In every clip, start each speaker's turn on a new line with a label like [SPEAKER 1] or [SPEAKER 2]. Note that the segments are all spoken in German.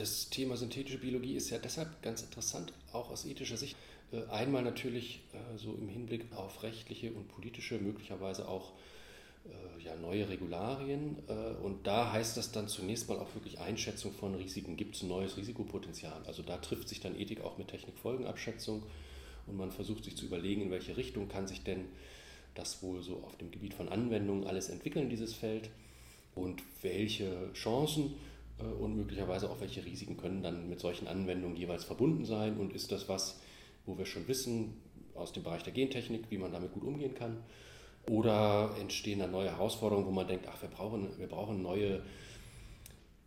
[SPEAKER 1] Das Thema synthetische Biologie ist ja deshalb ganz interessant, auch aus ethischer Sicht. Äh, einmal natürlich äh, so im Hinblick auf rechtliche und politische, möglicherweise auch äh, ja, neue Regularien. Und da heißt das dann zunächst mal auch wirklich Einschätzung von Risiken. Gibt es ein neues Risikopotenzial? Also da trifft sich dann Ethik auch mit Technikfolgenabschätzung und man versucht sich zu überlegen, in welche Richtung kann sich denn das wohl so auf dem Gebiet von Anwendungen alles entwickeln, dieses Feld. Und welche Chancen und möglicherweise auch welche Risiken können dann mit solchen Anwendungen jeweils verbunden sein und ist das was, wo wir schon wissen aus dem Bereich der Gentechnik, wie man damit gut umgehen kann oder entstehen dann neue Herausforderungen, wo man denkt, ach, wir brauchen, wir brauchen neue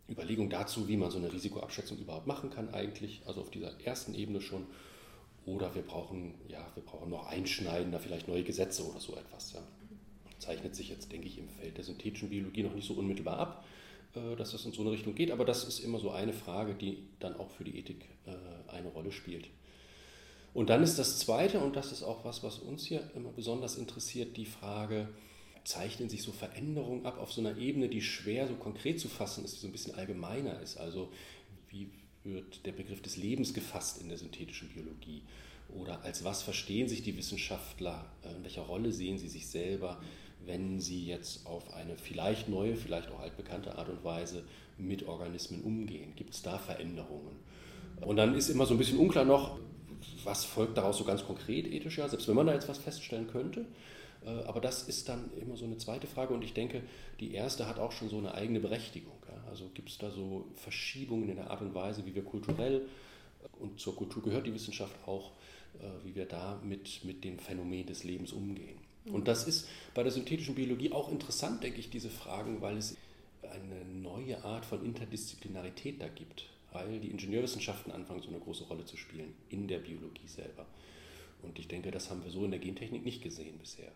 [SPEAKER 1] Überlegungen dazu, wie man so eine Risikoabschätzung überhaupt machen kann eigentlich, also auf dieser ersten Ebene schon. Oder wir brauchen, ja, wir brauchen noch einschneidender, vielleicht neue Gesetze oder so etwas. Ja. Zeichnet sich jetzt, denke ich, im Feld der synthetischen Biologie noch nicht so unmittelbar ab. Äh, dass das in so eine Richtung geht. Aber das ist immer so eine Frage, die dann auch für die Ethik äh, eine Rolle spielt. Und dann ist das Zweite, und das ist auch was, was uns hier immer besonders interessiert, die Frage, zeichnen sich so Veränderungen ab auf so einer Ebene, die schwer so konkret zu fassen ist, die so ein bisschen allgemeiner ist. Also wie wird der Begriff des Lebens gefasst in der synthetischen Biologie? Oder als was verstehen sich die Wissenschaftler? Äh, in welcher Rolle sehen sie sich selber? Wenn sie jetzt auf eine vielleicht neue, vielleicht auch altbekannte Art und Weise mit Organismen umgehen? Gibt es da Veränderungen? Und dann ist immer so ein bisschen unklar noch, was folgt daraus so ganz konkret ethisch, ja, selbst wenn man da jetzt was feststellen könnte. Äh, aber das ist dann immer so eine zweite Frage und ich denke, die erste hat auch schon so eine eigene Berechtigung. Also gibt es da so Verschiebungen in der Art und Weise, wie wir kulturell, und zur Kultur gehört die Wissenschaft auch, äh, wie wir da mit, mit dem Phänomen des Lebens umgehen. Und das ist bei der synthetischen Biologie auch interessant, denke ich, diese Fragen, weil es eine neue Art von Interdisziplinarität da gibt, weil die Ingenieurwissenschaften anfangen, so eine große Rolle zu spielen in der Biologie selber. Und ich denke, das haben wir so in der Gentechnik nicht gesehen bisher.